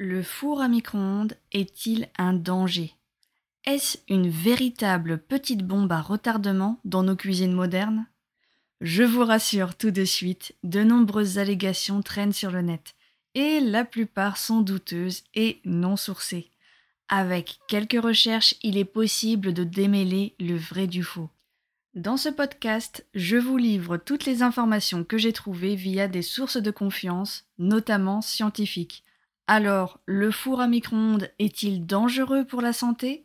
Le four à micro-ondes est-il un danger? Est-ce une véritable petite bombe à retardement dans nos cuisines modernes? Je vous rassure tout de suite, de nombreuses allégations traînent sur le net, et la plupart sont douteuses et non sourcées. Avec quelques recherches, il est possible de démêler le vrai du faux. Dans ce podcast, je vous livre toutes les informations que j'ai trouvées via des sources de confiance, notamment scientifiques. Alors, le four à micro-ondes est-il dangereux pour la santé?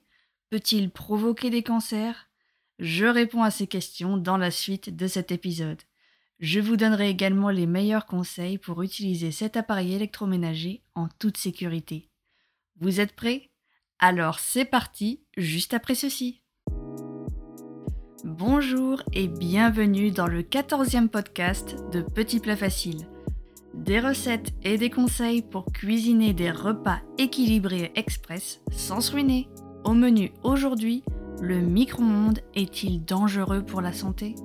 Peut-il provoquer des cancers? Je réponds à ces questions dans la suite de cet épisode. Je vous donnerai également les meilleurs conseils pour utiliser cet appareil électroménager en toute sécurité. Vous êtes prêts? Alors c'est parti, juste après ceci. Bonjour et bienvenue dans le 14e podcast de Petits Plats Faciles. Des recettes et des conseils pour cuisiner des repas équilibrés express sans se ruiner. Au menu aujourd'hui, le micro-ondes est-il dangereux pour la santé?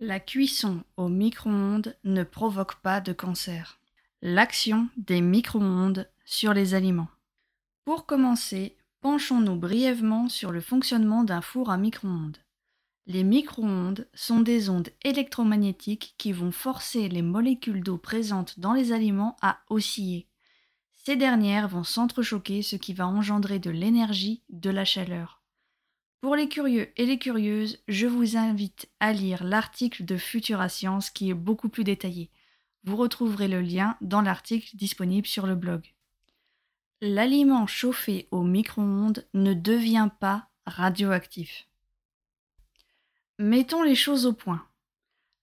La cuisson au micro-ondes ne provoque pas de cancer. L'action des micro-ondes sur les aliments. Pour commencer, penchons-nous brièvement sur le fonctionnement d'un four à micro-ondes. Les micro-ondes sont des ondes électromagnétiques qui vont forcer les molécules d'eau présentes dans les aliments à osciller. Ces dernières vont s'entrechoquer, ce qui va engendrer de l'énergie, de la chaleur. Pour les curieux et les curieuses, je vous invite à lire l'article de Futura Science qui est beaucoup plus détaillé. Vous retrouverez le lien dans l'article disponible sur le blog. L'aliment chauffé au micro-ondes ne devient pas radioactif. Mettons les choses au point.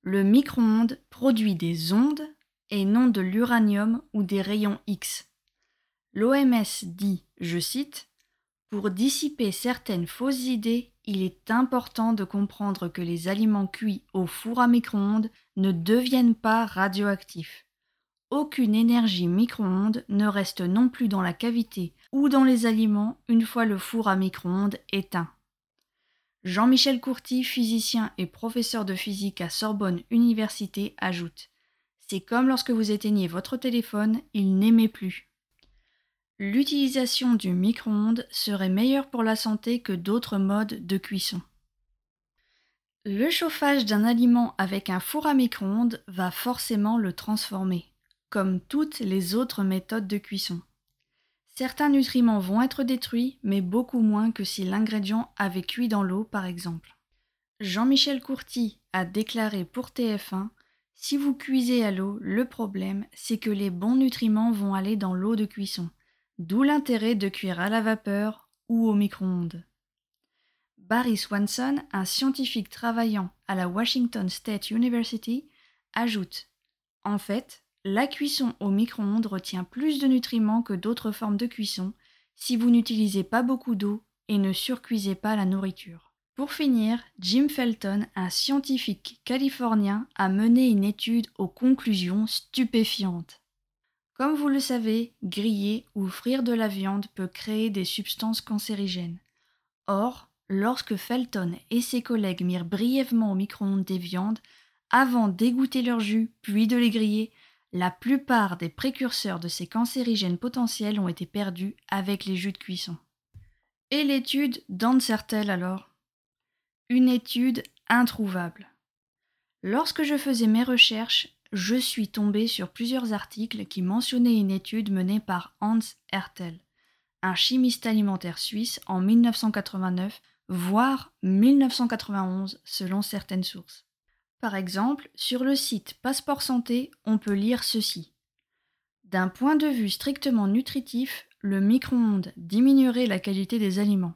Le micro-ondes produit des ondes et non de l'uranium ou des rayons X. L'OMS dit, je cite, pour dissiper certaines fausses idées, il est important de comprendre que les aliments cuits au four à micro-ondes ne deviennent pas radioactifs. Aucune énergie micro-ondes ne reste non plus dans la cavité ou dans les aliments une fois le four à micro-ondes éteint. Jean-Michel Courty, physicien et professeur de physique à Sorbonne Université, ajoute C'est comme lorsque vous éteignez votre téléphone, il n'émet plus. L'utilisation du micro-ondes serait meilleure pour la santé que d'autres modes de cuisson. Le chauffage d'un aliment avec un four à micro-ondes va forcément le transformer, comme toutes les autres méthodes de cuisson. Certains nutriments vont être détruits, mais beaucoup moins que si l'ingrédient avait cuit dans l'eau, par exemple. Jean-Michel Courty a déclaré pour TF1 Si vous cuisez à l'eau, le problème, c'est que les bons nutriments vont aller dans l'eau de cuisson. D'où l'intérêt de cuire à la vapeur ou au micro-ondes. Barry Swanson, un scientifique travaillant à la Washington State University, ajoute En fait, la cuisson au micro-ondes retient plus de nutriments que d'autres formes de cuisson si vous n'utilisez pas beaucoup d'eau et ne surcuisez pas la nourriture. Pour finir, Jim Felton, un scientifique californien, a mené une étude aux conclusions stupéfiantes. Comme vous le savez, griller ou frire de la viande peut créer des substances cancérigènes. Or, lorsque Felton et ses collègues mirent brièvement au micro-ondes des viandes, avant d'égoutter leur jus puis de les griller, la plupart des précurseurs de ces cancérigènes potentiels ont été perdus avec les jus de cuisson. Et l'étude elle alors? Une étude introuvable. Lorsque je faisais mes recherches, je suis tombé sur plusieurs articles qui mentionnaient une étude menée par Hans Hertel, un chimiste alimentaire suisse en 1989, voire 1991 selon certaines sources. Par exemple, sur le site Passeport Santé, on peut lire ceci. D'un point de vue strictement nutritif, le micro-ondes diminuerait la qualité des aliments.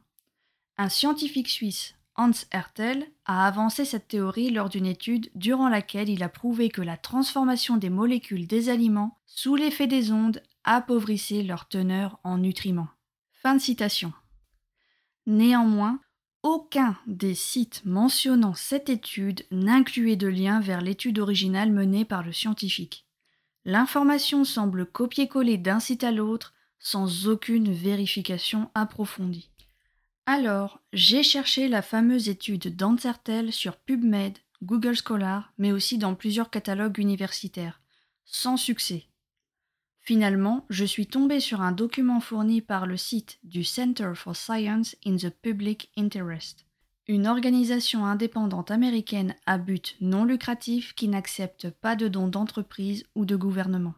Un scientifique suisse, Hans Hertel a avancé cette théorie lors d'une étude durant laquelle il a prouvé que la transformation des molécules des aliments sous l'effet des ondes appauvrissait leur teneur en nutriments. Fin de citation. Néanmoins, aucun des sites mentionnant cette étude n'incluait de lien vers l'étude originale menée par le scientifique. L'information semble copier-coller d'un site à l'autre sans aucune vérification approfondie. Alors, j'ai cherché la fameuse étude d'Ancertel sur PubMed, Google Scholar, mais aussi dans plusieurs catalogues universitaires, sans succès. Finalement, je suis tombé sur un document fourni par le site du Center for Science in the Public Interest, une organisation indépendante américaine à but non lucratif qui n'accepte pas de dons d'entreprise ou de gouvernement.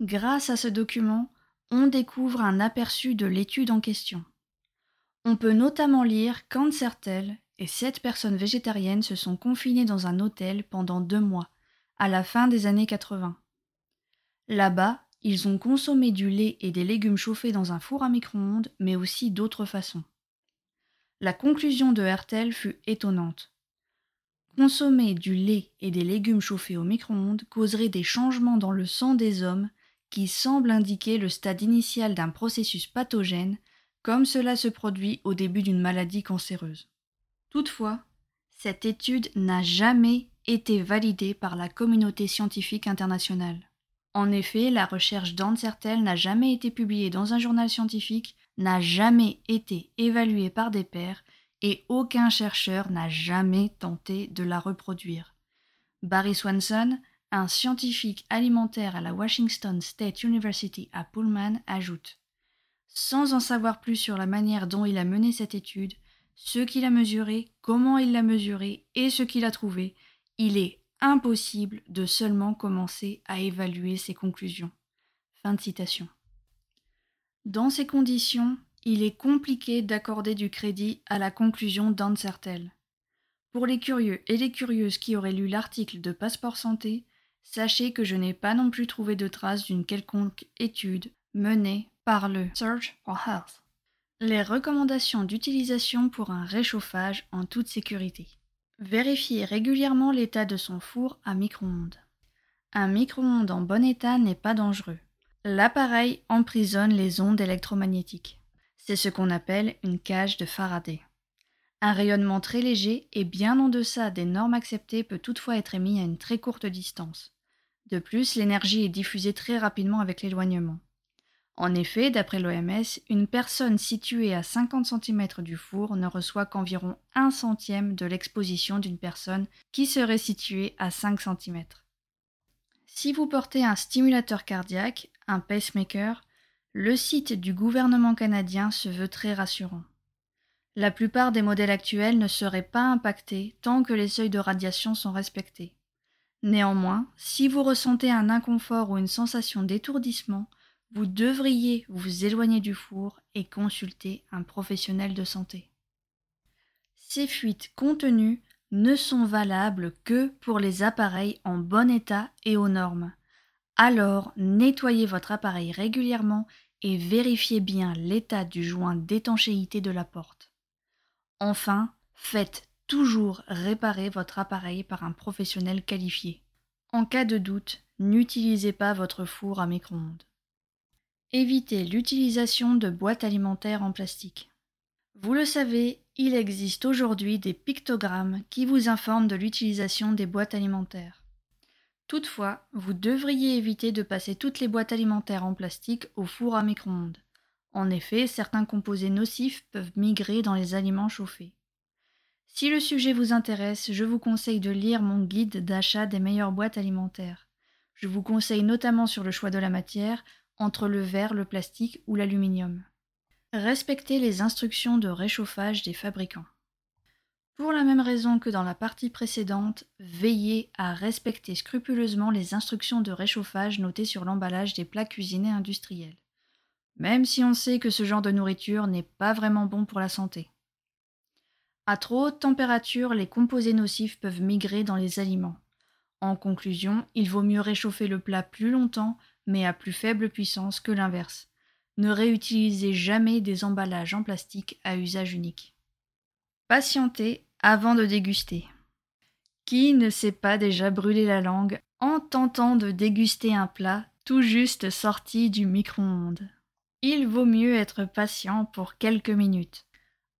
Grâce à ce document, on découvre un aperçu de l'étude en question. On peut notamment lire qu'Ancertel et sept personnes végétariennes se sont confinées dans un hôtel pendant deux mois, à la fin des années 80. Là-bas, ils ont consommé du lait et des légumes chauffés dans un four à micro-ondes, mais aussi d'autres façons. La conclusion de Hertel fut étonnante. Consommer du lait et des légumes chauffés au micro-ondes causerait des changements dans le sang des hommes qui semblent indiquer le stade initial d'un processus pathogène, comme cela se produit au début d'une maladie cancéreuse. Toutefois, cette étude n'a jamais été validée par la communauté scientifique internationale. En effet, la recherche d'Ancertel n'a jamais été publiée dans un journal scientifique, n'a jamais été évaluée par des pairs et aucun chercheur n'a jamais tenté de la reproduire. Barry Swanson, un scientifique alimentaire à la Washington State University à Pullman, ajoute Sans en savoir plus sur la manière dont il a mené cette étude, ce qu'il a mesuré, comment il l'a mesuré et ce qu'il a trouvé, il est impossible de seulement commencer à évaluer ses conclusions. Fin de citation. Dans ces conditions, il est compliqué d'accorder du crédit à la conclusion d'Ancertel. Pour les curieux et les curieuses qui auraient lu l'article de Passeport Santé, sachez que je n'ai pas non plus trouvé de traces d'une quelconque étude menée par le Search for Health. Les recommandations d'utilisation pour un réchauffage en toute sécurité. Vérifiez régulièrement l'état de son four à micro-ondes. Un micro-ondes en bon état n'est pas dangereux. L'appareil emprisonne les ondes électromagnétiques. C'est ce qu'on appelle une cage de Faraday. Un rayonnement très léger et bien en deçà des normes acceptées peut toutefois être émis à une très courte distance. De plus, l'énergie est diffusée très rapidement avec l'éloignement. En effet, d'après l'OMS, une personne située à 50 cm du four ne reçoit qu'environ 1 centième de l'exposition d'une personne qui serait située à 5 cm. Si vous portez un stimulateur cardiaque, un pacemaker, le site du gouvernement canadien se veut très rassurant. La plupart des modèles actuels ne seraient pas impactés tant que les seuils de radiation sont respectés. Néanmoins, si vous ressentez un inconfort ou une sensation d'étourdissement, vous devriez vous éloigner du four et consulter un professionnel de santé. Ces fuites contenues ne sont valables que pour les appareils en bon état et aux normes. Alors nettoyez votre appareil régulièrement et vérifiez bien l'état du joint d'étanchéité de la porte. Enfin, faites toujours réparer votre appareil par un professionnel qualifié. En cas de doute, n'utilisez pas votre four à micro-ondes. Évitez l'utilisation de boîtes alimentaires en plastique. Vous le savez, il existe aujourd'hui des pictogrammes qui vous informent de l'utilisation des boîtes alimentaires. Toutefois, vous devriez éviter de passer toutes les boîtes alimentaires en plastique au four à micro-ondes. En effet, certains composés nocifs peuvent migrer dans les aliments chauffés. Si le sujet vous intéresse, je vous conseille de lire mon guide d'achat des meilleures boîtes alimentaires. Je vous conseille notamment sur le choix de la matière, entre le verre, le plastique ou l'aluminium. Respectez les instructions de réchauffage des fabricants. Pour la même raison que dans la partie précédente, veillez à respecter scrupuleusement les instructions de réchauffage notées sur l'emballage des plats cuisinés industriels, même si on sait que ce genre de nourriture n'est pas vraiment bon pour la santé. À trop haute température, les composés nocifs peuvent migrer dans les aliments. En conclusion, il vaut mieux réchauffer le plat plus longtemps mais à plus faible puissance que l'inverse. Ne réutilisez jamais des emballages en plastique à usage unique. Patientez avant de déguster. Qui ne s'est pas déjà brûlé la langue en tentant de déguster un plat tout juste sorti du micro-ondes? Il vaut mieux être patient pour quelques minutes.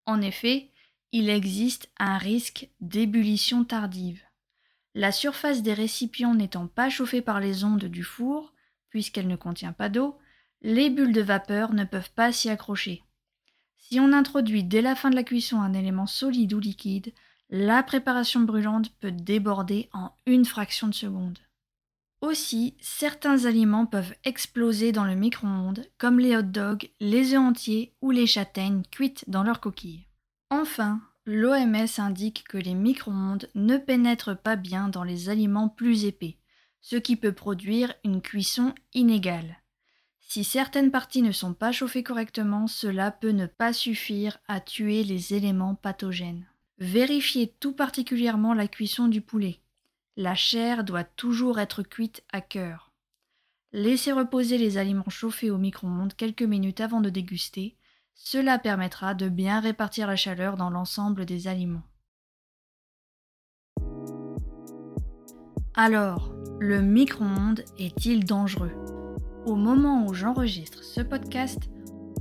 En effet, il existe un risque d'ébullition tardive. La surface des récipients n'étant pas chauffée par les ondes du four, puisqu'elle ne contient pas d'eau, les bulles de vapeur ne peuvent pas s'y accrocher. Si on introduit dès la fin de la cuisson un élément solide ou liquide, la préparation brûlante peut déborder en une fraction de seconde. Aussi, certains aliments peuvent exploser dans le micro-ondes, comme les hot dogs, les œufs entiers ou les châtaignes cuites dans leur coquille. Enfin, l'OMS indique que les micro-ondes ne pénètrent pas bien dans les aliments plus épais, ce qui peut produire une cuisson inégale. Si certaines parties ne sont pas chauffées correctement, cela peut ne pas suffire à tuer les éléments pathogènes. Vérifiez tout particulièrement la cuisson du poulet. La chair doit toujours être cuite à cœur. Laissez reposer les aliments chauffés au micro-ondes quelques minutes avant de déguster. Cela permettra de bien répartir la chaleur dans l'ensemble des aliments. Alors, le micro-ondes est-il dangereux? Au moment où j'enregistre ce podcast,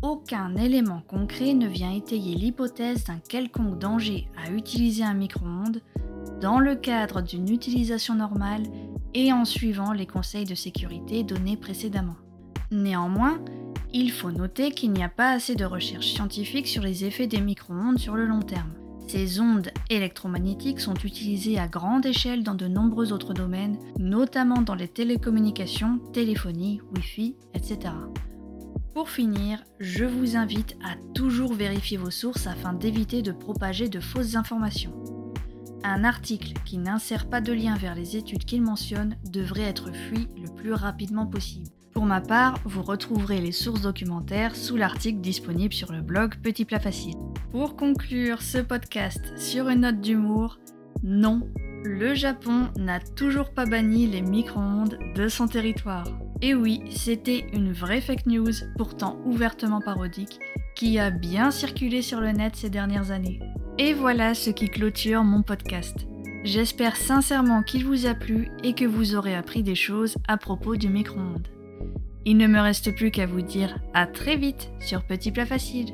aucun élément concret ne vient étayer l'hypothèse d'un quelconque danger à utiliser un micro-ondes dans le cadre d'une utilisation normale et en suivant les conseils de sécurité donnés précédemment. Néanmoins, il faut noter qu'il n'y a pas assez de recherches scientifiques sur les effets des micro-ondes sur le long terme. Ces ondes électromagnétiques sont utilisées à grande échelle dans de nombreux autres domaines, notamment dans les télécommunications, téléphonie, Wi-Fi, etc. Pour finir, je vous invite à toujours vérifier vos sources afin d'éviter de propager de fausses informations. Un article qui n'insère pas de lien vers les études qu'il mentionne devrait être fui le plus rapidement possible. Pour ma part, vous retrouverez les sources documentaires sous l'article disponible sur le blog Petit Plat Facile. Pour conclure ce podcast sur une note d'humour, non, le Japon n'a toujours pas banni les micro-ondes de son territoire. Et oui, c'était une vraie fake news, pourtant ouvertement parodique, qui a bien circulé sur le net ces dernières années. Et voilà ce qui clôture mon podcast. J'espère sincèrement qu'il vous a plu et que vous aurez appris des choses à propos du micro-ondes. Il ne me reste plus qu'à vous dire à très vite sur Petit Plat Facile.